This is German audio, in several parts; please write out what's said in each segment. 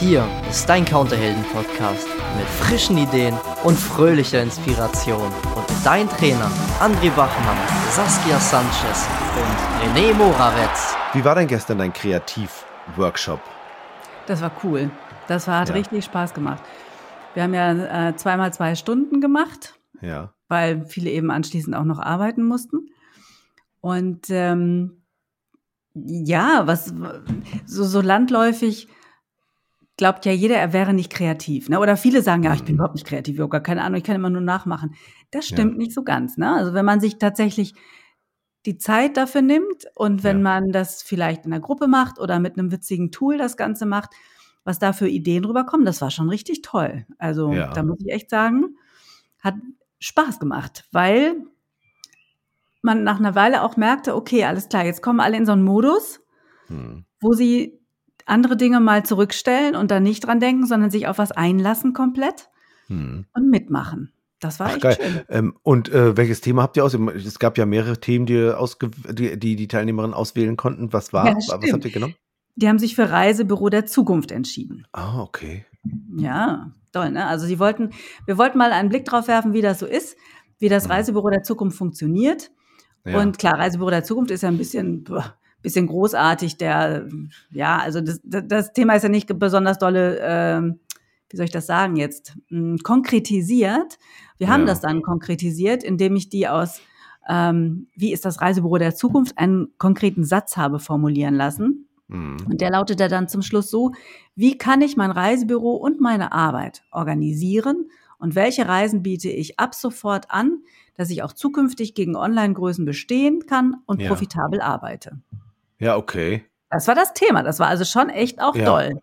Hier ist dein Counterhelden-Podcast mit frischen Ideen und fröhlicher Inspiration. Und dein Trainer André Bachmann, Saskia Sanchez und René Moravetz. Wie war denn gestern dein Kreativ-Workshop? Das war cool. Das war, hat ja. richtig Spaß gemacht. Wir haben ja äh, zweimal zwei Stunden gemacht. Ja. Weil viele eben anschließend auch noch arbeiten mussten. Und ähm, ja, was so, so landläufig glaubt ja jeder, er wäre nicht kreativ. Ne? Oder viele sagen, ja, ich bin mhm. überhaupt nicht kreativ, ich habe gar keine Ahnung, ich kann immer nur nachmachen. Das stimmt ja. nicht so ganz. Ne? Also wenn man sich tatsächlich die Zeit dafür nimmt und wenn ja. man das vielleicht in einer Gruppe macht oder mit einem witzigen Tool das Ganze macht, was da für Ideen rüberkommen, das war schon richtig toll. Also ja. da muss ich echt sagen, hat Spaß gemacht, weil man nach einer Weile auch merkte, okay, alles klar, jetzt kommen alle in so einen Modus, hm. wo sie andere Dinge mal zurückstellen und dann nicht dran denken, sondern sich auf was einlassen komplett hm. und mitmachen. Das war Ach, echt geil. schön. Ähm, und äh, welches Thema habt ihr aus? Es gab ja mehrere Themen, die, die, die, die Teilnehmerinnen auswählen konnten. Was war? Ja, was habt ihr genommen? Die haben sich für Reisebüro der Zukunft entschieden. Ah, okay. Ja, toll, ne? Also sie wollten, wir wollten mal einen Blick drauf werfen, wie das so ist, wie das hm. Reisebüro der Zukunft funktioniert. Ja. Und klar, Reisebüro der Zukunft ist ja ein bisschen, bisschen großartig. Der, ja, also das, das Thema ist ja nicht besonders dolle, äh, wie soll ich das sagen jetzt, hm, konkretisiert. Wir ja. haben das dann konkretisiert, indem ich die aus ähm, Wie ist das Reisebüro der Zukunft einen konkreten Satz habe formulieren lassen. Mhm. Und der lautete dann zum Schluss so, wie kann ich mein Reisebüro und meine Arbeit organisieren und welche Reisen biete ich ab sofort an, dass ich auch zukünftig gegen Online-Größen bestehen kann und ja. profitabel arbeite. Ja, okay. Das war das Thema. Das war also schon echt auch ja. doll.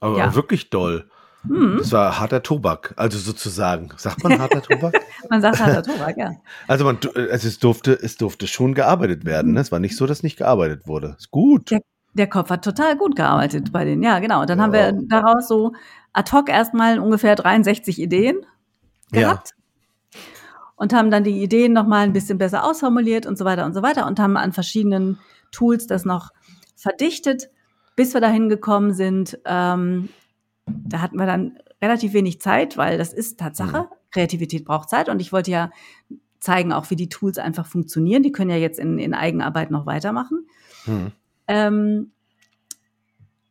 Aber ja. wirklich doll. Hm. Das war harter Tobak, also sozusagen. Sagt man harter Tobak? man sagt harter Tobak, ja. Also, man, also es, durfte, es durfte schon gearbeitet werden. Ne? Es war nicht so, dass nicht gearbeitet wurde. Ist gut. Der, der Kopf hat total gut gearbeitet bei denen. Ja, genau. Und dann ja. haben wir daraus so ad hoc erstmal ungefähr 63 Ideen gehabt. Ja. Und haben dann die Ideen nochmal ein bisschen besser ausformuliert und so weiter und so weiter und haben an verschiedenen Tools das noch verdichtet, bis wir dahin gekommen sind. Ähm, da hatten wir dann relativ wenig Zeit, weil das ist Tatsache. Mhm. Kreativität braucht Zeit und ich wollte ja zeigen, auch wie die Tools einfach funktionieren. Die können ja jetzt in, in Eigenarbeit noch weitermachen. Mhm. Ähm,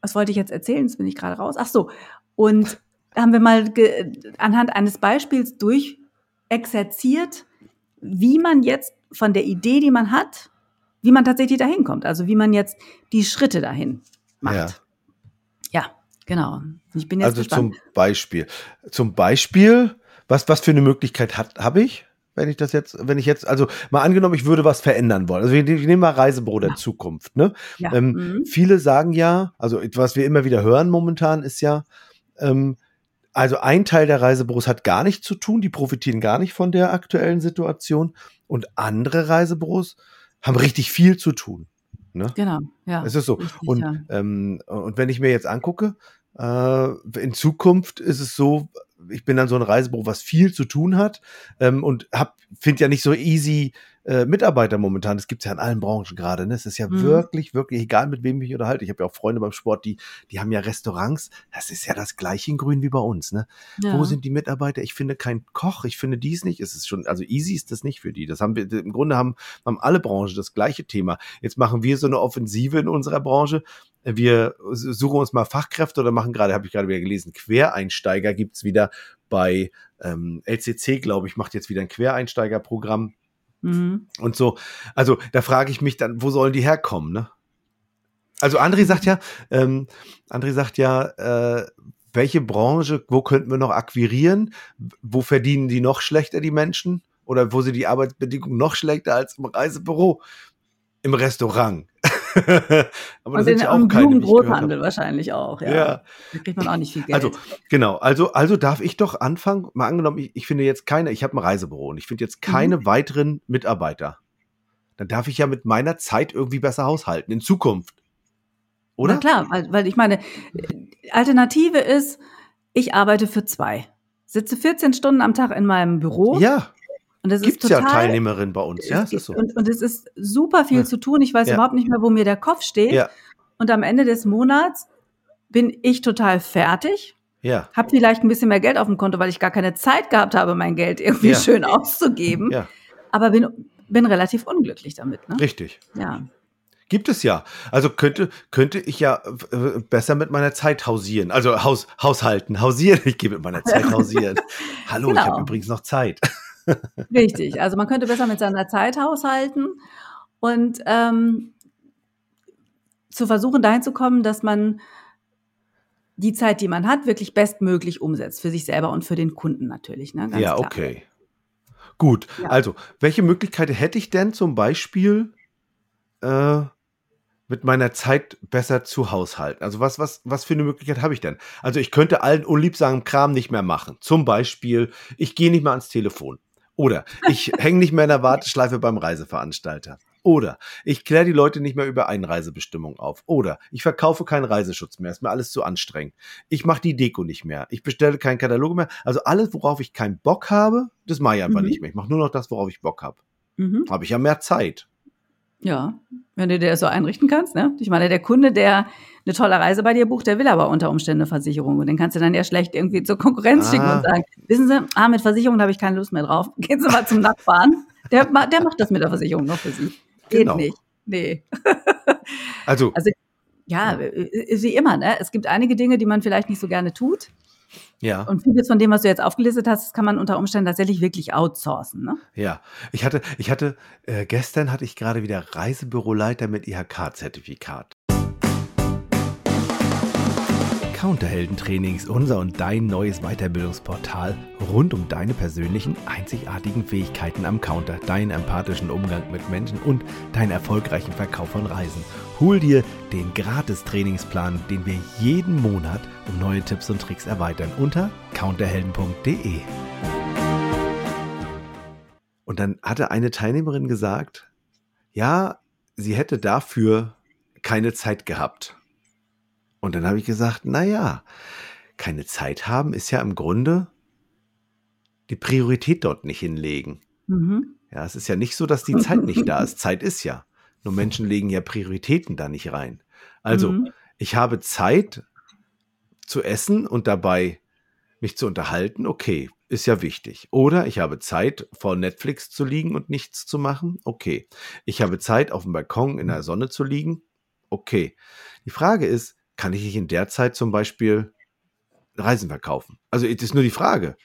was wollte ich jetzt erzählen? Jetzt bin ich gerade raus. Ach so. Und da haben wir mal anhand eines Beispiels durchexerziert, wie man jetzt von der Idee, die man hat, wie man tatsächlich dahin kommt. Also wie man jetzt die Schritte dahin macht. Ja, ja genau. Ich bin jetzt also gespannt. zum Beispiel, zum Beispiel, was was für eine Möglichkeit habe ich? wenn ich das jetzt, wenn ich jetzt, also mal angenommen, ich würde was verändern wollen. Also ich, ich nehme mal Reisebüro der ja. Zukunft. Ne? Ja. Ähm, mhm. Viele sagen ja, also was wir immer wieder hören momentan ist ja, ähm, also ein Teil der Reisebüros hat gar nichts zu tun, die profitieren gar nicht von der aktuellen Situation und andere Reisebüros haben richtig viel zu tun. Ne? Genau, ja. Es ist so. Richtig, und, ja. ähm, und wenn ich mir jetzt angucke, äh, in Zukunft ist es so, ich bin dann so ein Reisebüro, was viel zu tun hat ähm, und finde ja nicht so easy äh, Mitarbeiter momentan. Das gibt es ja in allen Branchen gerade. Ne? Es ist ja mhm. wirklich, wirklich egal, mit wem ich mich unterhalte. Ich habe ja auch Freunde beim Sport, die, die haben ja Restaurants. Das ist ja das gleiche in Grün wie bei uns. Ne? Ja. Wo sind die Mitarbeiter? Ich finde keinen Koch. Ich finde dies nicht. Es ist schon, also easy ist das nicht für die. Das haben wir, im Grunde haben, haben alle Branchen das gleiche Thema. Jetzt machen wir so eine Offensive in unserer Branche wir suchen uns mal Fachkräfte oder machen gerade, habe ich gerade wieder gelesen, Quereinsteiger gibt's wieder bei ähm, LCC, glaube ich, macht jetzt wieder ein Quereinsteigerprogramm. Mhm. Und so, also da frage ich mich dann, wo sollen die herkommen, ne? Also André sagt ja, ähm, André sagt ja, äh, welche Branche, wo könnten wir noch akquirieren? Wo verdienen die noch schlechter, die Menschen? Oder wo sind die Arbeitsbedingungen noch schlechter als im Reisebüro? Im Restaurant. Aber und in ja auch Blumenbrothandel wahrscheinlich auch, ja. ja. Da kriegt man auch nicht viel Geld. Also, genau, also, also darf ich doch anfangen, mal angenommen, ich, ich finde jetzt keine, ich habe ein Reisebüro und ich finde jetzt keine mhm. weiteren Mitarbeiter. Dann darf ich ja mit meiner Zeit irgendwie besser haushalten in Zukunft. Oder? Na klar, weil, weil ich meine, Alternative ist, ich arbeite für zwei. Sitze 14 Stunden am Tag in meinem Büro. Ja. Und das Gibt's ist total, ja Teilnehmerinnen bei uns, ja, ist so. Und, und es ist super viel ja. zu tun. Ich weiß ja. überhaupt nicht mehr, wo mir der Kopf steht. Ja. Und am Ende des Monats bin ich total fertig. Ja. Hab vielleicht ein bisschen mehr Geld auf dem Konto, weil ich gar keine Zeit gehabt habe, mein Geld irgendwie schön auszugeben. Ja, Aber bin, bin relativ unglücklich damit. Ne? richtig. Ja. Gibt es ja. Also könnte, könnte ich ja äh, besser mit meiner Zeit hausieren. Also Haus, haushalten, hausieren. Ich gehe mit meiner Zeit hausieren. Hallo, ich Genau. habe übrigens noch Zeit. Richtig. Also man könnte besser mit seiner Zeit haushalten und ähm, zu versuchen, dahin zu kommen, dass man die Zeit, die man hat, wirklich bestmöglich umsetzt. Für sich selber und für den Kunden natürlich. Ne? Ja, klar. okay. Gut. Ja. Also, welche Möglichkeiten hätte ich denn zum Beispiel äh, mit meiner Zeit besser zu haushalten? Also, was, was, was für eine Möglichkeit habe ich denn? Also, ich könnte allen unliebsamen Kram nicht mehr machen. Zum Beispiel, ich gehe nicht mehr ans Telefon. Oder ich hänge nicht mehr in der Warteschleife beim Reiseveranstalter. Oder ich kläre die Leute nicht mehr über Einreisebestimmungen auf. Oder ich verkaufe keinen Reiseschutz mehr. Ist mir alles zu anstrengend. Ich mache die Deko nicht mehr. Ich bestelle keinen Katalog mehr. Also alles, worauf ich keinen Bock habe, das mache ich einfach Mhm. nicht mehr. Ich mache nur noch das, worauf ich Bock habe. Mhm. Habe ich ja mehr Zeit. Ja, wenn du dir das so einrichten kannst. Ne? Ich meine, der Kunde, der eine tolle Reise bei dir bucht, der will aber unter Umständen eine Versicherung. Und den kannst du dann ja schlecht irgendwie zur Konkurrenz schicken Ah. und sagen, wissen Sie, ah, mit Versicherung habe ich keine Lust mehr drauf. Gehen Sie mal zum Nachbarn. Der, der macht das mit der Versicherung noch für Sie. Geht Genau. nicht. Nee. Also, Also, Ja, äh, wie immer, ne? Es gibt einige Dinge, die man vielleicht nicht so gerne tut. Ja. Und vieles von dem, was du jetzt aufgelistet hast, kann man unter Umständen tatsächlich wirklich outsourcen. Ne? Ja, ich hatte, ich hatte, äh, gestern hatte ich gerade wieder Reisebüroleiter mit IHK-Zertifikat. Counterheldentrainings, unser und dein neues Weiterbildungsportal rund um deine persönlichen, einzigartigen Fähigkeiten am Counter, deinen empathischen Umgang mit Menschen und deinen erfolgreichen Verkauf von Reisen. Hol dir den Gratis-Trainingsplan, den wir jeden Monat um neue Tipps und Tricks erweitern unter counterhelden.de. Und dann hatte eine Teilnehmerin gesagt, ja, sie hätte dafür keine Zeit gehabt. Und dann habe ich gesagt, na ja, keine Zeit haben ist ja im Grunde die Priorität dort nicht hinlegen. Mhm. Ja, es ist ja nicht so, dass die Zeit nicht da ist. Zeit ist ja. Nur Menschen legen ja Prioritäten da nicht rein. Also, Mhm. ich habe Zeit zu essen und dabei mich zu unterhalten, okay, ist ja wichtig. Oder ich habe Zeit, vor Netflix zu liegen und nichts zu machen, okay. Ich habe Zeit, auf dem Balkon in der Sonne zu liegen, okay. Die Frage ist, kann ich nicht in der Zeit zum Beispiel Reisen verkaufen? Also, es ist nur die Frage.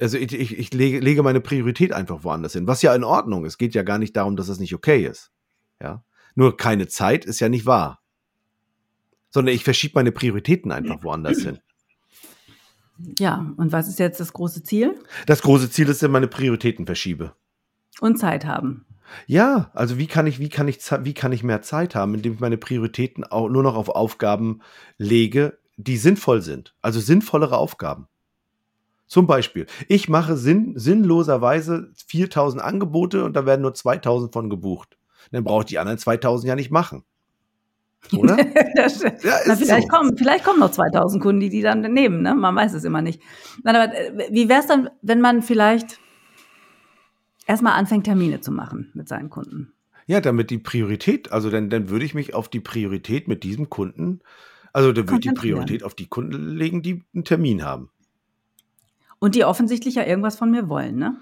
Also, ich, ich, ich lege, lege meine Priorität einfach woanders hin, was ja in Ordnung ist. Es geht ja gar nicht darum, dass es nicht okay ist. Ja. Nur keine Zeit ist ja nicht wahr sondern ich verschiebe meine Prioritäten einfach woanders hin. Ja, und was ist jetzt das große Ziel? Das große Ziel ist, dass ich meine Prioritäten verschiebe. Und Zeit haben. Ja, also wie kann ich, wie kann ich, wie kann ich mehr Zeit haben, indem ich meine Prioritäten auch nur noch auf Aufgaben lege, die sinnvoll sind. Also sinnvollere Aufgaben. Zum Beispiel, ich mache sinn, sinnloserweise 4000 Angebote und da werden nur 2000 von gebucht. Dann brauche ich die anderen 2000 ja nicht machen. Oder? Das. Ja, Na, vielleicht, so. kommen, vielleicht kommen noch 2000 Kunden, die die dann nehmen. Ne? Man weiß es immer nicht. Nein, aber äh, wie wäre es dann, wenn man vielleicht erstmal anfängt, Termine zu machen mit seinen Kunden? Ja, damit die Priorität, also dann, dann würde ich mich auf die Priorität mit diesem Kunden, also dann würde ich die. Priorität auf die Kunden legen, die einen Termin haben. Und die offensichtlich ja irgendwas von mir wollen, ne?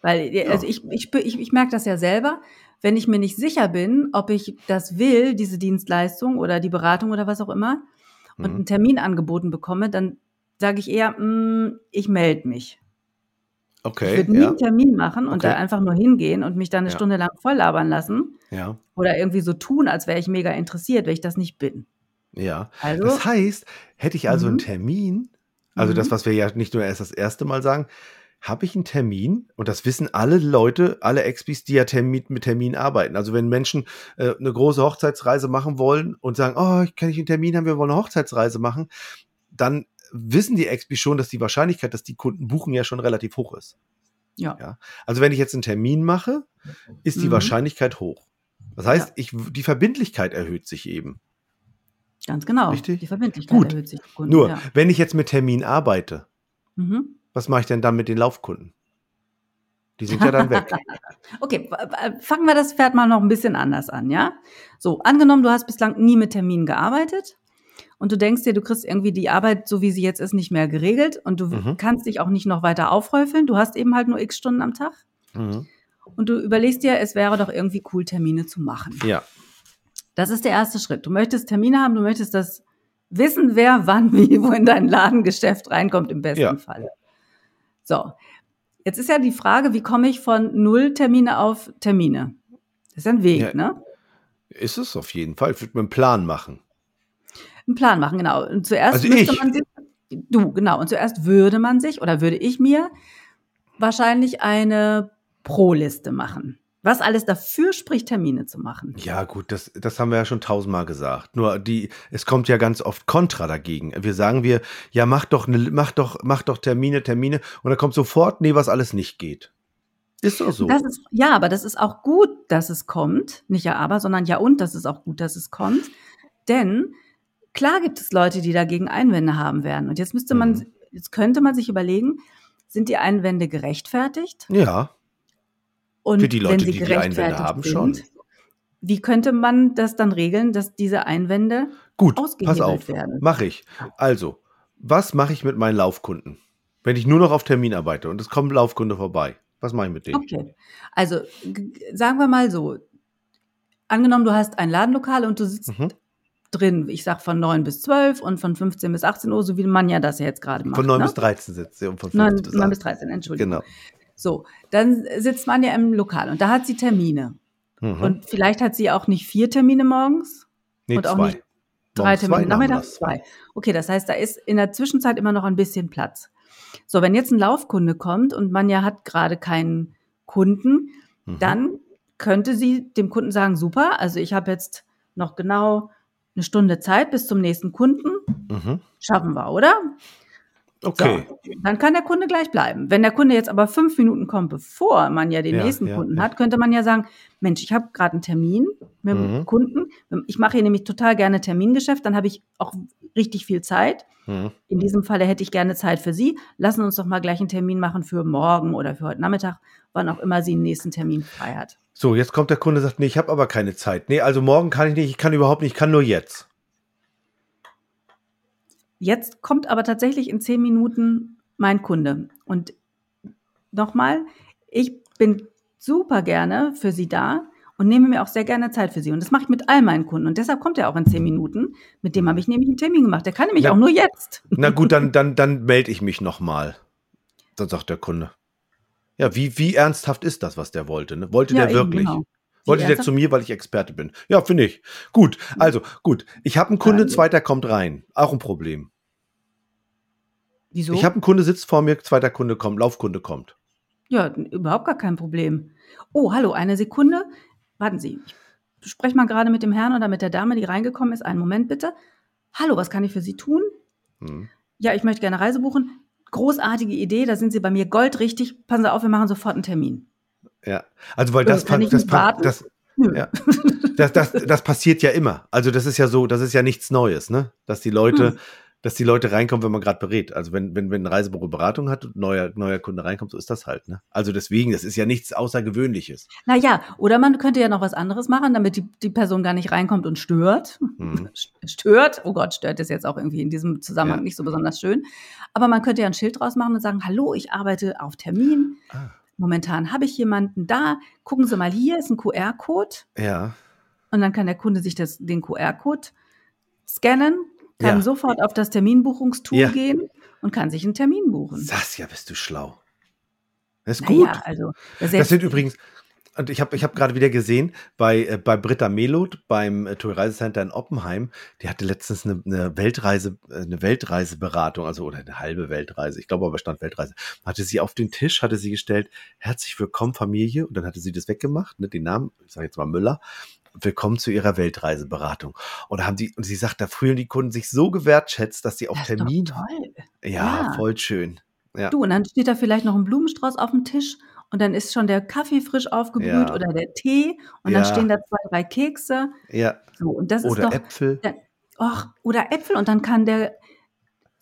Weil, äh, also ich, ich, ich, ich merke das ja selber, wenn ich mir nicht sicher bin, ob ich das will, diese Dienstleistung oder die Beratung oder was auch immer, und Mhm. einen Termin angeboten bekomme, dann sage ich eher, mm, ich melde mich. Ich Okay, würde nie ja, einen Termin machen und Okay. da einfach nur hingehen und mich dann eine Ja. Stunde lang voll labern lassen ja, oder irgendwie so tun, als wäre ich mega interessiert, wenn ich das nicht bin. ja. Also, Das heißt, hätte ich also einen Mhm. Termin, also Mhm. das, was wir ja nicht nur erst das erste Mal sagen, habe ich einen Termin und das wissen alle Leute, alle Expis, die ja Termin, mit Termin arbeiten. Also wenn Menschen äh, eine große Hochzeitsreise machen wollen und sagen, oh, ich kann nicht einen Termin haben, wir wollen eine Hochzeitsreise machen, dann wissen die Expis schon, dass die Wahrscheinlichkeit, dass die Kunden buchen, ja schon relativ hoch ist. ja. Ja. Also wenn ich jetzt einen Termin mache, ist die Mhm. Wahrscheinlichkeit hoch. Das heißt, Ja. ich, die Verbindlichkeit erhöht sich eben. ganz genau. Richtig? Die Verbindlichkeit Gut. erhöht sich. Kunden, Nur, ja. wenn ich jetzt mit Termin arbeite, Mhm. was mache ich denn dann mit den Laufkunden? Die sind ja dann weg. Okay, fangen wir das Pferd mal noch ein bisschen anders an, ja? So, angenommen, du hast bislang nie mit Terminen gearbeitet und du denkst dir, du kriegst irgendwie die Arbeit, so wie sie jetzt ist, nicht mehr geregelt und du mhm. kannst dich auch nicht noch weiter aufhäufeln. Du hast eben halt nur x Stunden am Tag. Mhm. Und du überlegst dir, es wäre doch irgendwie cool, Termine zu machen. Ja. Das ist der erste Schritt. Du möchtest Termine haben, du möchtest das wissen, wer wann wie wo in dein Ladengeschäft reinkommt, im besten ja. Falle. So. Jetzt ist ja die Frage, wie komme ich von null Termine auf Termine? Das ist ein Weg, ja, ne? Ist es auf jeden Fall. Ich würde mir einen Plan machen. Einen Plan machen, genau. Und zuerst also müsste ich. man sich, du, genau, und zuerst würde man sich oder würde ich mir wahrscheinlich eine Pro-Liste machen. Was alles dafür spricht, Termine zu machen. Ja, gut, das, das haben wir ja schon tausendmal gesagt. Nur die, es kommt ja ganz oft Kontra dagegen. Wir sagen wir, ja, mach doch, ne, mach doch, mach doch Termine, Termine, und dann kommt sofort, nee, was alles nicht geht. Ist doch so. Ist, ja, aber das ist auch gut, dass es kommt. Nicht ja aber, sondern ja und, das ist auch gut, dass es kommt. Denn klar gibt es Leute, die dagegen Einwände haben werden. Und jetzt müsste man, mhm. jetzt könnte man sich überlegen, sind die Einwände gerechtfertigt? Ja. Und Für die Leute, die die Einwände haben, sind, schon. Wie könnte man das dann regeln, dass diese Einwände Gut, pass auf, werden? Mache ich. Also, was mache ich mit meinen Laufkunden? Wenn ich nur noch auf Termin arbeite und es kommt ein Laufkunde vorbei, was mache ich mit denen? Okay, also sagen wir mal so, angenommen, du hast ein Ladenlokal und du sitzt mhm. Drin, ich sag von 9 bis 12 und von 15 bis 18 Uhr, so wie man ja das ja jetzt gerade macht. Von 9 ne? bis 13 sitzt sie und von 15 9, bis 9 bis 13, Entschuldigung. Genau. So, dann sitzt man ja im Lokal und da hat sie Termine. Mhm. Und vielleicht hat sie auch nicht vier Termine morgens nee, und auch zwei. nicht drei morgens Termine nachmittags, zwei. Okay, das heißt, da ist in der Zwischenzeit immer noch ein bisschen Platz. So, wenn jetzt ein Laufkunde kommt und man ja hat gerade keinen Kunden, mhm. dann könnte sie dem Kunden sagen, super, also ich habe jetzt noch genau eine Stunde Zeit bis zum nächsten Kunden. Mhm. Schaffen wir, oder? Okay. So, dann kann der Kunde gleich bleiben. Wenn der Kunde jetzt aber fünf Minuten kommt, bevor man ja den ja, nächsten ja, Kunden ja. hat, könnte man ja sagen, Mensch, ich habe gerade einen Termin mit dem mhm. Kunden. Ich mache hier nämlich total gerne Termingeschäft, dann habe ich auch richtig viel Zeit. Mhm. In diesem Falle hätte ich gerne Zeit für Sie. Lassen uns doch mal gleich einen Termin machen für morgen oder für heute Nachmittag, wann auch immer sie den nächsten Termin frei hat. So, jetzt kommt der Kunde und sagt, nee, ich habe aber keine Zeit. Nee, also morgen kann ich nicht, ich kann überhaupt nicht, ich kann nur jetzt. Jetzt kommt aber tatsächlich in zehn Minuten mein Kunde. Und nochmal, ich bin super gerne für Sie da und nehme mir auch sehr gerne Zeit für Sie. Und das mache ich mit all meinen Kunden. Und deshalb kommt er auch in zehn Minuten. Mit dem habe ich nämlich einen Termin gemacht. Der kann nämlich na, auch nur jetzt. Na gut, dann, dann, dann melde ich mich nochmal. Dann sagt der Kunde. Ja, wie, wie ernsthaft ist das, was der wollte? Ne? Wollte ja, der wirklich? Genau. Wollte der zu mir, weil ich Experte bin? Ja, finde ich. Gut, also gut. Ich habe einen Kunde, zweiter kommt rein. Auch ein Problem. Wieso? Ich habe einen Kunde sitzt vor mir, zweiter Kunde kommt, Laufkunde kommt. Ja, überhaupt gar kein Problem. Oh, hallo, eine Sekunde. Warten Sie. Ich spreche mal gerade mit dem Herrn oder mit der Dame, die reingekommen ist. Einen Moment bitte. Hallo, was kann ich für Sie tun? Hm. Ja, ich möchte gerne Reise buchen. Großartige Idee, da sind Sie bei mir goldrichtig. Passen Sie auf, wir machen sofort einen Termin. Ja, also weil das, das, das, das, ja. das, das, das passiert ja immer. Also das ist ja so, das ist ja nichts Neues, ne? Dass die Leute hm dass die Leute reinkommen, wenn man gerade berät. Also wenn, wenn, wenn ein Reisebüro Beratung hat und neuer, neuer Kunde reinkommt, so ist das halt. Ne? Also deswegen, das ist ja nichts Außergewöhnliches. Naja, oder man könnte ja noch was anderes machen, damit die, die Person gar nicht reinkommt und stört. Mhm. Stört, oh Gott, stört ist jetzt auch irgendwie in diesem Zusammenhang ja. nicht so besonders schön. Aber man könnte ja ein Schild draus machen und sagen, hallo, ich arbeite auf Termin. Ah. Momentan habe ich jemanden da. Gucken Sie mal, hier ist ein QR-Code. Ja. Und dann kann der Kunde sich das, den QR-Code scannen, kann ja. sofort auf das Terminbuchungstool ja. gehen und kann sich einen Termin buchen. Sasja, bist du schlau. Das ist gut. Naja, also, das, das sind übrigens, und ich habe ich hab gerade wieder gesehen, bei, äh, bei Britta Meloth beim äh, Tour Reisecenter in Oppenheim, die hatte letztens eine, eine Weltreise, äh, eine Weltreiseberatung, also oder eine halbe Weltreise, ich glaube aber stand Weltreise, hatte sie auf den Tisch, hatte sie gestellt, herzlich willkommen Familie, und dann hatte sie das weggemacht, ne, den Namen, ich sage jetzt mal Müller, willkommen zu ihrer Weltreiseberatung. Und haben die, und sie sagt, da fühlen die Kunden sich so gewertschätzt, dass sie auf Termin. Toll. Ja, ja, voll schön. Ja. Du, und dann steht da vielleicht noch ein Blumenstrauß auf dem Tisch und dann ist schon der Kaffee frisch aufgebrüht ja. oder der Tee und ja. dann stehen da zwei, drei Kekse. Ja. So, und das oder ist doch, Äpfel. Och, oder Äpfel und dann kann der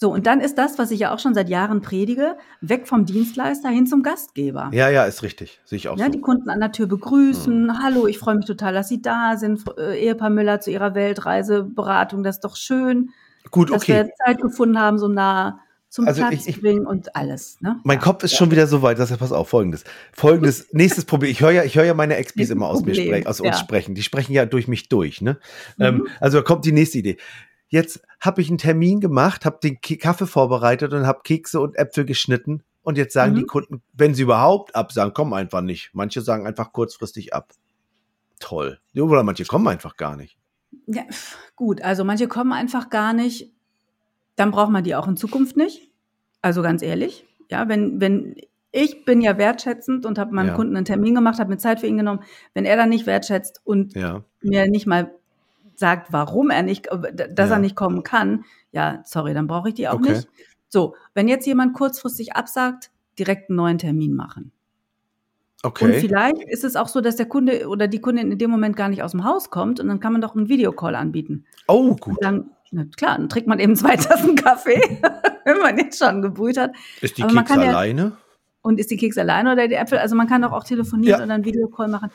So, und dann ist das, was ich ja auch schon seit Jahren predige, weg vom Dienstleister hin zum Gastgeber. Ja, ja, ist richtig. Sehe ich auch ja, so. Die Kunden an der Tür begrüßen. Hm. Hallo, ich freue mich total, dass Sie da sind. Äh, Ehepaar Müller zu Ihrer Weltreiseberatung, das ist doch schön. Gut, okay. Dass wir Zeit gefunden haben, so nah zum Also Platz ich- ich- bringen und alles. Ne? Mein ja. Kopf ist schon wieder so weit, dass er, pass auf, folgendes. Folgendes, nächstes Problem. Ich höre ja, ich höre ja meine Nächstes immer aus mir Problem, sprechen, aus uns ja. sprechen. Die sprechen ja durch mich durch, ne? Mhm. Ähm, also da kommt die nächste Idee. Jetzt habe ich einen Termin gemacht, habe den Kaffee vorbereitet und habe Kekse und Äpfel geschnitten. Und jetzt sagen Mhm. die Kunden, wenn sie überhaupt absagen, kommen einfach nicht. Manche sagen einfach kurzfristig ab. Toll. Oder manche kommen einfach gar nicht. Ja, gut, also manche kommen einfach gar nicht. Dann braucht man die auch in Zukunft nicht. Also ganz ehrlich, ja, wenn, wenn ich bin ja wertschätzend und habe meinem Ja. Kunden einen Termin gemacht, habe mir Zeit für ihn genommen. Wenn er dann nicht wertschätzt und Ja. mir nicht mal sagt, warum er nicht, dass Ja. er nicht kommen kann, ja, sorry, dann brauche ich die auch Okay. nicht. So, wenn jetzt jemand kurzfristig absagt, direkt einen neuen Termin machen. Und Okay. vielleicht ist es auch so, dass der Kunde oder die Kundin in dem Moment gar nicht aus dem Haus kommt und dann kann man doch einen Videocall anbieten. Oh, gut. Und dann, na klar, dann trinkt man eben zwei Tassen Kaffee, wenn man jetzt schon gebrüht hat. Ist die Keks kann ja- alleine? Und ist die Keks alleine oder die Äpfel? Also man kann doch auch telefonieren Ja. oder einen Videocall machen,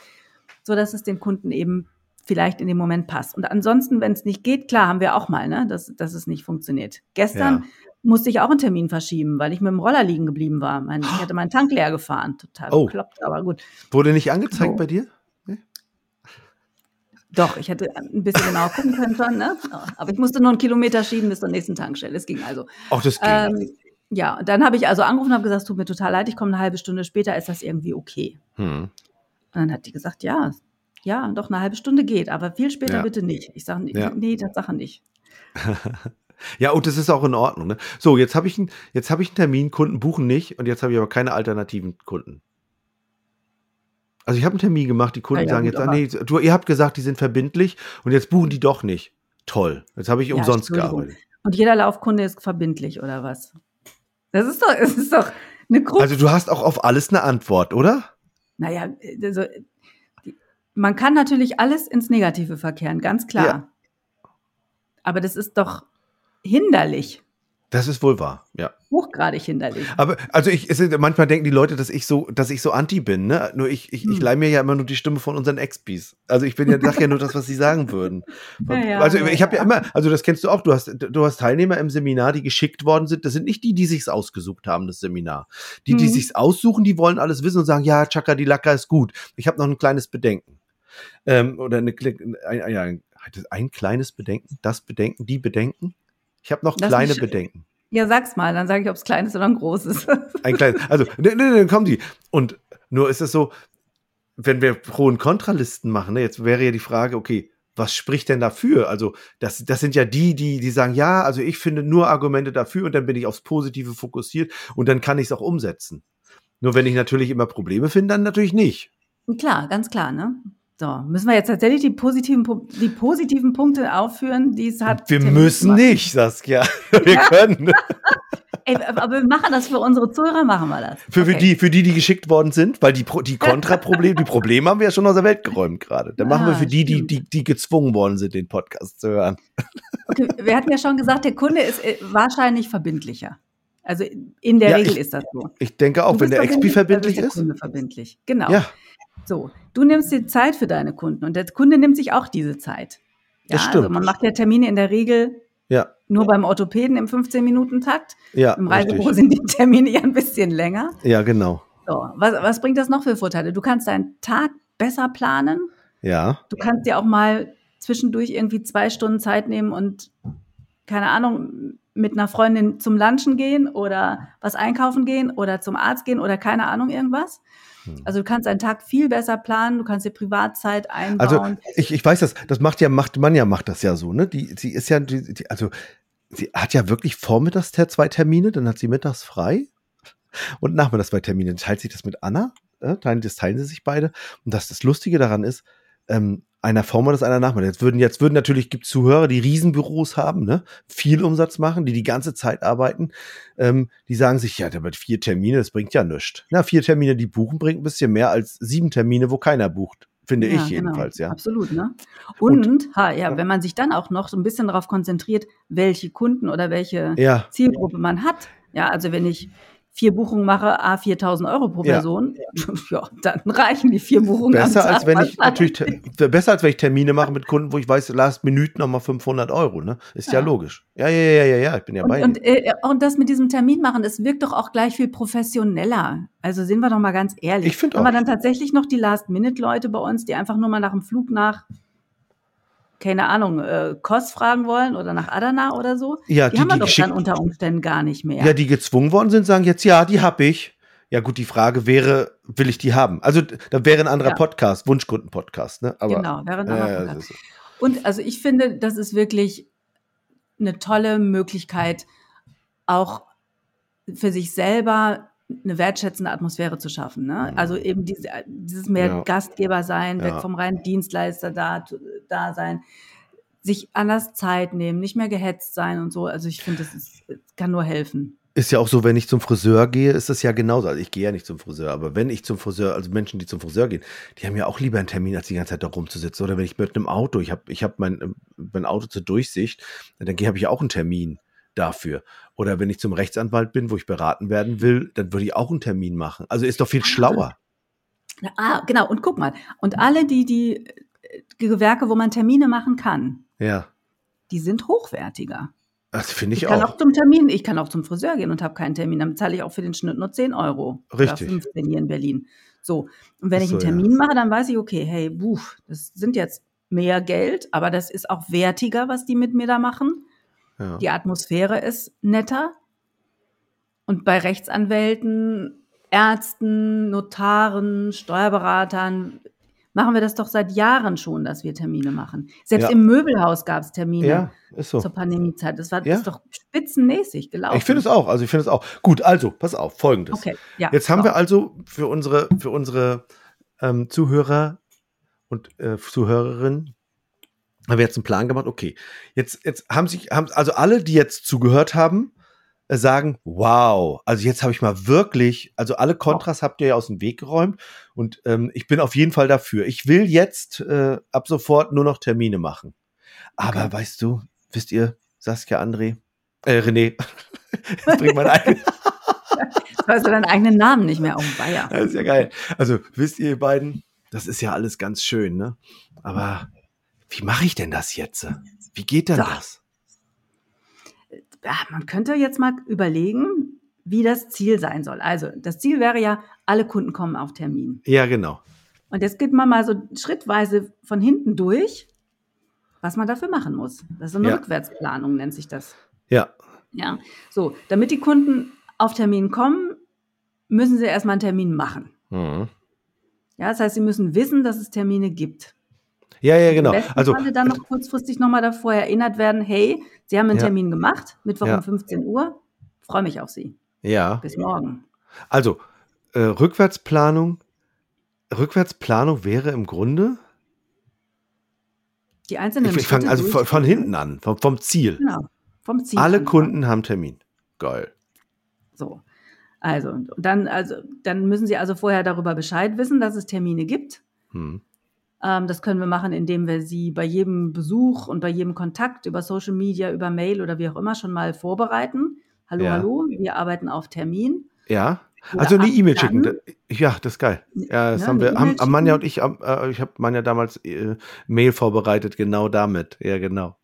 so dass es dem Kunden eben vielleicht in dem Moment passt. Und ansonsten, wenn es nicht geht, klar, haben wir auch mal, ne, dass, dass es nicht funktioniert. Gestern Ja. musste ich auch einen Termin verschieben, weil ich mit dem Roller liegen geblieben war. Mein, ich hatte meinen Tank leer gefahren. Total Oh. bekloppt, aber gut. Wurde nicht angezeigt So. bei dir? Doch, ich hätte ein bisschen genauer gucken können schon, ne? Aber ich musste nur einen Kilometer schieben bis zur nächsten Tankstelle. Es ging also. Auch das ging. Ähm, ja, und dann habe ich also angerufen und habe gesagt, es tut mir total leid, ich komme eine halbe Stunde später, ist das irgendwie okay? hm. Und dann hat die gesagt, ja, ja, doch eine halbe Stunde geht, aber viel später Ja. bitte nicht. Ich sage, Ja. nee, Tatsache nicht. Ja, und das ist auch in Ordnung. Ne? So, jetzt habe ich, einen- jetzt hab ich einen Termin, Kunden buchen nicht und jetzt habe ich aber keine alternativen Kunden. Also ich habe einen Termin gemacht, die Kunden Ja, sagen jetzt, ah, nee, du, ihr habt gesagt, die sind verbindlich und jetzt buchen die doch nicht. Toll. Jetzt habe ich umsonst gearbeitet. Und jeder Laufkunde ist verbindlich oder was? Das ist doch, es ist doch eine Gruppe. Also du hast auch auf alles eine Antwort, oder? naja, also, man kann natürlich alles ins Negative verkehren, ganz klar. Ja. Aber das ist doch hinderlich, Das ist wohl wahr, ja. hochgradig hinderlich. Aber also ich, es manchmal denken die Leute, dass ich so, dass ich so anti bin, ne? Nur ich, ich, ich Hm. leih mir ja immer nur die Stimme von unseren Ex-Bees. Also ich bin ja, sag ja nur das, was sie sagen würden. Ja, also ja, ich habe ja ja. immer, also das kennst du auch, du hast, du hast Teilnehmer im Seminar, die geschickt worden sind. Das sind nicht die, die sich's ausgesucht haben, das Seminar. Die, die Mhm. sich's aussuchen, die wollen alles wissen und sagen, ja, Chaka die Laka ist gut. Ich habe noch ein kleines Bedenken. Ähm, oder eine, ein, ein, ein, ein kleines Bedenken, das Bedenken, die Bedenken. Ich habe noch Lass kleine Bedenken. Ja, sag's mal, dann sage ich, ob es klein ist oder ein großes. Ein kleines, also, ne, ne, ne, kommen die. Und nur ist es so, wenn wir Pro- und Kontralisten machen, ne, jetzt wäre ja die Frage, okay, was spricht denn dafür? Also, das, das sind ja die, die, die sagen, ja, also ich finde nur Argumente dafür und dann bin ich aufs Positive fokussiert und dann kann ich es auch umsetzen. Nur wenn ich natürlich immer Probleme finde, dann natürlich nicht. klar, ganz klar, ne? So, müssen wir jetzt tatsächlich die positiven, die positiven Punkte aufführen, die es hat. Wir Termin müssen zu machen? nicht, Saskia. Wir können. Ey, aber wir machen das für unsere Zuhörer, machen wir das. Für, für, Okay. die, für die, die geschickt worden sind, weil die, die Kontraprobleme, die Probleme haben wir ja schon aus der Welt geräumt gerade. Dann machen wir Ah, für die, die, die, die gezwungen worden sind, den Podcast zu hören. Okay, wir hatten ja schon gesagt, der Kunde ist äh, wahrscheinlich verbindlicher. Also in der Ja, Regel ich- ist das so. Ich denke auch, wenn der XP verbindlich ist. der Kunde verbindlich. Genau. Ja, So, du nimmst dir Zeit für deine Kunden und der Kunde nimmt sich auch diese Zeit. Ja, Das Also stimmt. man macht ja Termine in der Regel ja, nur beim Orthopäden im 15-Minuten-Takt. ja. Im Reisebüro sind die Termine ja ein bisschen länger. Ja, genau. So, was, was bringt das noch für Vorteile? Du kannst deinen Tag besser planen. Ja, Du kannst dir auch mal zwischendurch irgendwie zwei Stunden Zeit nehmen und, keine Ahnung, mit einer Freundin zum Lunchen gehen oder was einkaufen gehen oder zum Arzt gehen oder keine Ahnung irgendwas. Hm. Also du kannst deinen Tag viel besser planen, du kannst dir Privatzeit also einbauen. ich, ich weiß das, das macht ja, macht man ja, macht das ja so, ne? Die, sie ist ja, die, die, also sie hat ja wirklich vormittags zwei Termine, dann hat sie mittags frei und nachmittags zwei Termine. Dann teilt sich das mit Anna, äh, teilen, das teilen sie sich beide. Und das, das Lustige daran ist, ähm, einer vormittags, einer nachmittags. Jetzt würden, jetzt würden natürlich, gibt Zuhörer, die Riesenbüros haben, ne? Viel Umsatz machen, die die ganze Zeit arbeiten. Ähm, die sagen sich, ja, damit vier Termine, das bringt ja nichts. Na, vier Termine, die buchen, bringt ein bisschen mehr als sieben Termine, wo keiner bucht. finde Ja, ich genau. jedenfalls, ja. Absolut, ne? Und- Und, ha, ja, Ja. wenn man sich dann auch noch so ein bisschen darauf konzentriert, welche Kunden oder welche Ja, Zielgruppe man hat. Ja, also wenn ich vier Buchungen mache, a 4.000 Euro pro Ja. Person, ja, dann reichen die vier Buchungen besser als wenn ich natürlich besser als wenn ich Termine mache mit Kunden, wo ich weiß, last Minute nochmal 500 Euro, ne? Ist ja, Ja. logisch. Ja, ja, ja, ja, ja, ich bin ja bei Und, dir. und, äh, und das mit diesem Termin machen, das wirkt doch auch gleich viel professioneller. Also sind wir doch mal ganz ehrlich. Ich finde Haben wir auch. dann tatsächlich noch die Last-Minute-Leute bei uns, die einfach nur mal nach dem Flug nach, keine Ahnung, äh, Kos fragen wollen oder nach Adana oder so? Ja, Die, die, haben wir doch dann unter Umständen gar nicht mehr. ja, die gezwungen worden sind, sagen jetzt, ja, die hab ich. Ja, gut, die Frage wäre, will ich die haben? Also, da wäre ein anderer Ja. Podcast, Wunschkunden-Podcast, ne? Aber, genau, während ja, anderer ja, Podcast. Und also ich finde, das ist wirklich eine tolle Möglichkeit, auch für sich selber eine wertschätzende Atmosphäre zu schaffen. Ne? Mhm. Also eben diese, dieses mehr Ja. Gastgeber sein, weg Ja. vom reinen Dienstleister da, da sein, sich anders Zeit nehmen, nicht mehr gehetzt sein und so. Also ich finde, das ist, kann nur helfen. ist ja auch so, wenn ich zum Friseur gehe, ist das ja genauso. Also ich gehe ja nicht zum Friseur, aber wenn ich zum Friseur, also Menschen, die zum Friseur gehen, die haben ja auch lieber einen Termin, als die ganze Zeit da rumzusitzen. Oder wenn ich mit einem Auto, ich habe ich hab mein, mein Auto zur Durchsicht, dann habe ich auch einen Termin dafür. Oder wenn ich zum Rechtsanwalt bin, wo ich beraten werden will, dann würde ich auch einen Termin machen. Also ist doch viel schlauer. Ah, genau. Und guck mal. Und alle die, die Gewerke, wo man Termine machen kann, Ja, die sind hochwertiger. das finde ich, Ich kann auch. auch zum Termin, ich kann auch zum Friseur gehen und habe keinen Termin. Dann zahle ich auch für den Schnitt nur 10 Euro. Richtig. Oder 15 hier in Berlin. So. Und wenn Ach ich so, einen Termin mache, dann weiß ich, okay, hey, buh, das sind jetzt mehr Geld, aber das ist auch wertiger, was die mit mir da machen. Ja. Die Atmosphäre ist netter. Und bei Rechtsanwälten, Ärzten, Notaren, Steuerberatern machen wir das doch seit Jahren schon, dass wir Termine machen. Selbst Ja. im Möbelhaus gab es Termine ja, so. zur Pandemiezeit. Das war Ja. das ist doch spitzenmäßig gelaufen. Ich finde es auch. Also ich finde es auch. Gut, also, pass auf, folgendes. Okay. Jetzt haben so. wir also für unsere, für unsere ähm, Zuhörer und äh, Zuhörerinnen haben wir jetzt einen Plan gemacht. Okay, jetzt, jetzt haben sich, haben, also alle, die jetzt zugehört haben, äh, sagen, wow, also jetzt habe ich mal wirklich, also alle Kontras habt ihr ja aus dem Weg geräumt und ähm, ich bin auf jeden Fall dafür. Ich will jetzt äh, ab sofort nur noch Termine machen. Aber Okay. weißt du, wisst ihr, Saskia, André, äh, René, jetzt bringt mein eigenes Jetzt weißt du deinen eigenen Namen nicht mehr. Oh, weia. Das ist ja geil. Also, wisst ihr beiden, das ist ja alles ganz schön, ne? Aber wie mache ich denn das jetzt? Wie geht denn So. das? Ja, man könnte jetzt mal überlegen, wie das Ziel sein soll. Also, das Ziel wäre ja, alle Kunden kommen auf Termin. Ja, genau. Und jetzt geht man mal so schrittweise von hinten durch, was man dafür machen muss. Das ist so eine Ja. Rückwärtsplanung, nennt sich das. Ja, Ja, so, damit die Kunden auf Termin kommen, müssen sie erstmal einen Termin machen. mhm. Ja, das heißt, sie müssen wissen, dass es Termine gibt. Ja, ja, genau. Also, Falle dann noch kurzfristig nochmal davor erinnert werden, hey, Sie haben einen Ja. Termin gemacht, Mittwoch Ja. um 15 Uhr, freue mich auf Sie. ja, Bis morgen. also äh, Rückwärtsplanung. Rückwärtsplanung wäre im Grunde, Die einzelnen ich, ich fange also von, von hinten an, vom, vom Ziel. Genau, vom Ziel. Alle. Kunden haben Termin. Geil. So. Also, dann, also, dann müssen Sie also vorher darüber Bescheid wissen, dass es Termine gibt. Hm. Ähm, das können wir machen, indem wir Sie bei jedem Besuch und bei jedem Kontakt über Social Media, über Mail oder wie auch immer schon mal vorbereiten. Hallo, Ja. hallo, wir arbeiten auf Termin. Ja, Oder also eine E-Mail schicken. Ja, das ist geil. Ja, das Ne, haben wir, haben, Manja und ich, äh, ich habe Manja damals äh, Mail vorbereitet, genau damit. Ja, genau.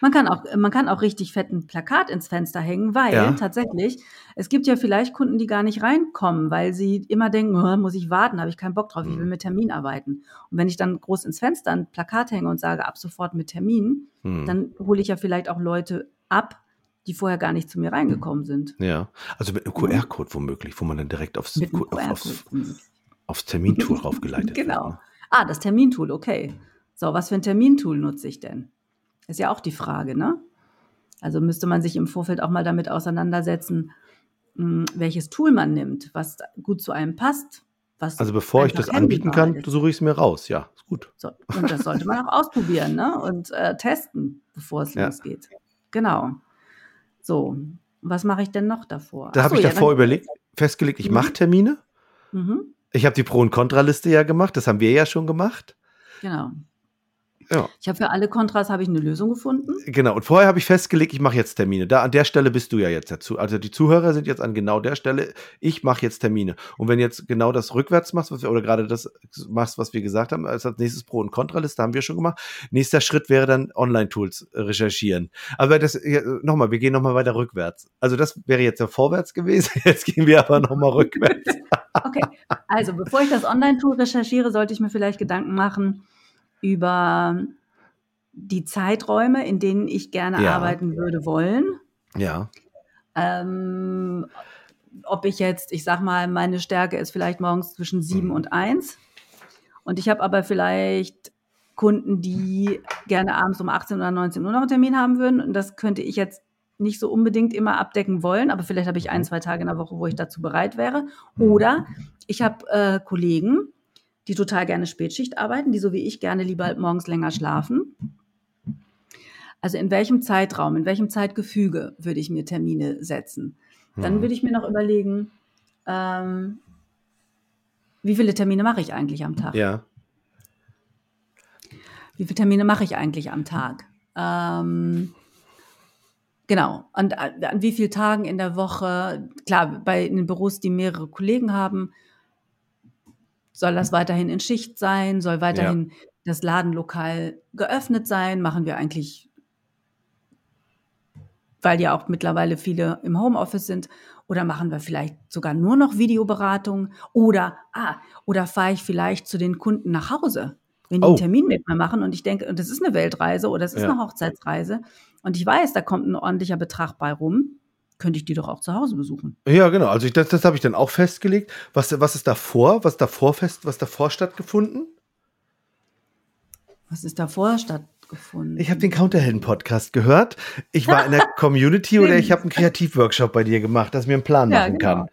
Man kann auch, man kann auch richtig fetten Plakat ins Fenster hängen, weil Ja. tatsächlich, es gibt ja vielleicht Kunden, die gar nicht reinkommen, weil sie immer denken, "Oh, muss ich warten, habe ich keinen Bock drauf, ich will Mhm. mit Termin arbeiten. Und wenn ich dann groß ins Fenster ein Plakat hänge und sage, ab sofort mit Termin, Hm. dann hole ich ja vielleicht auch Leute ab, die vorher gar nicht zu mir reingekommen sind. Ja, also mit einem. QR-Code womöglich, wo man dann direkt aufs, auf, aufs, aufs Termintool raufgeleitet Genau. wird. Ne? Ah, das Termintool, okay. So, was für ein Termintool nutze ich denn? Ist ja auch die Frage, ne? Also müsste man sich im Vorfeld auch mal damit auseinandersetzen, mh, welches Tool man nimmt, was gut zu einem passt. Was Also bevor ich einfach das anbieten kann, ist. suche ich es mir raus. Ja, ist gut. So, und das sollte man auch ausprobieren ne? und äh, testen, bevor es Ja. losgeht. Genau. So, was mache ich denn noch davor? Da habe ich ja, davor überlegt, festgelegt, ich Mhm. mache Termine. Mhm. Ich habe die Pro- und Kontraliste ja gemacht, das haben wir ja schon gemacht. Genau. Ja. Ich habe für alle Kontras habe ich eine Lösung gefunden. Genau. Und vorher habe ich festgelegt, ich mache jetzt Termine. Da an der Stelle bist du ja jetzt dazu. Also die Zuhörer sind jetzt an genau der Stelle. Ich mache jetzt Termine. Und wenn jetzt genau das rückwärts machst, was wir, oder gerade das machst, was wir gesagt haben, als nächstes Pro- und Kontraliste haben wir schon gemacht. Nächster Schritt wäre dann Online-Tools recherchieren. Aber das nochmal, wir gehen nochmal weiter rückwärts. Also das wäre jetzt ja vorwärts gewesen. Jetzt gehen wir aber nochmal rückwärts. okay. Also bevor ich das Online-Tool recherchiere, sollte ich mir vielleicht Gedanken machen über die Zeiträume, in denen ich gerne Ja. arbeiten würde wollen. Ja. Ähm, ob ich jetzt, ich sag mal, meine Stärke ist vielleicht morgens zwischen sieben Mhm. und eins. Und ich habe aber vielleicht Kunden, die gerne abends um 18 oder 19 Uhr noch einen Termin haben würden. Und das könnte ich jetzt nicht so unbedingt immer abdecken wollen, aber vielleicht habe ich ein, Mhm. zwei Tage in der Woche, wo ich dazu bereit wäre. Mhm. Oder ich habe äh, Kollegen, die total gerne Spätschicht arbeiten, die so wie ich gerne lieber morgens länger schlafen. Also in welchem Zeitraum, in welchem Zeitgefüge würde ich mir Termine setzen? Dann Mhm. würde ich mir noch überlegen, ähm, wie viele Termine mache ich eigentlich am Tag? Ja. Wie viele Termine mache ich eigentlich am Tag? Ähm, genau. Und an, an wie vielen Tagen in der Woche? Klar, bei in den Büros, die mehrere Kollegen haben, soll das weiterhin in Schicht sein? Soll weiterhin das Ladenlokal geöffnet sein? Machen wir eigentlich, weil ja auch mittlerweile viele im Homeoffice sind, oder machen wir vielleicht sogar nur noch Videoberatung? Oder, ah, oder fahre ich vielleicht zu den Kunden nach Hause? wenn die Oh. einen Termin mit mir machen und ich denke, und das ist eine Weltreise oder es ist Ja. eine Hochzeitsreise und ich weiß, da kommt ein ordentlicher Betrag bei rum, könnte ich die doch auch zu Hause besuchen. Ja, genau. Also ich, das, das habe ich dann auch festgelegt. Was, was ist davor? Was davor fest, was davor stattgefunden? Was ist davor stattgefunden? Ich habe den Counterhelden-Podcast gehört. Ich war in der Community oder ich habe einen Kreativworkshop bei dir gemacht, dass ich mir einen Plan Ja, machen genau. kann.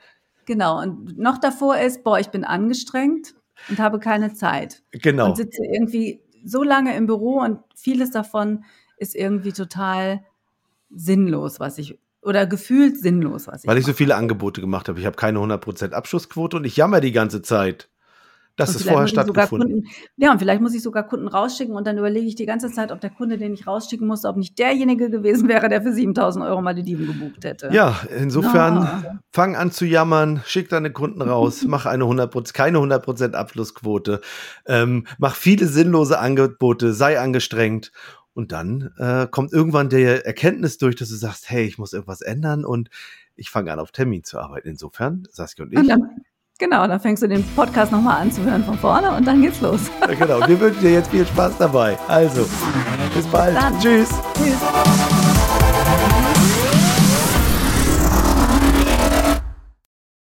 Genau, und noch davor ist, boah, ich bin angestrengt und habe keine Zeit. Genau. Und sitze irgendwie so lange im Büro und vieles davon ist irgendwie total sinnlos, was ich, oder gefühlt sinnlos, was ich Weil ich so viele Angebote gemacht habe. Ich habe keine 100% Abschlussquote und ich jammer die ganze Zeit. Das Und ist vorher stattgefunden. Kunden, ja, und vielleicht muss ich sogar Kunden rausschicken und dann überlege ich die ganze Zeit, ob der Kunde, den ich rausschicken musste, ob nicht derjenige gewesen wäre, der für 7000 Euro Malediven gebucht hätte. Ja, insofern Ah. fang an zu jammern, schick deine Kunden raus, mach eine 100%, keine 100% Abschlussquote, ähm, mach viele sinnlose Angebote, sei angestrengt und dann äh, kommt irgendwann der Erkenntnis durch, dass du sagst, hey, ich muss irgendwas ändern und ich fange an, auf Termin zu arbeiten. Insofern, Saskia und ich, Und dann, genau, dann fängst du den Podcast nochmal an zu hören von vorne und dann geht's los. ja, genau, wir wünschen dir jetzt viel Spaß dabei. Also, bis bald. Dann. Tschüss. Tschüss.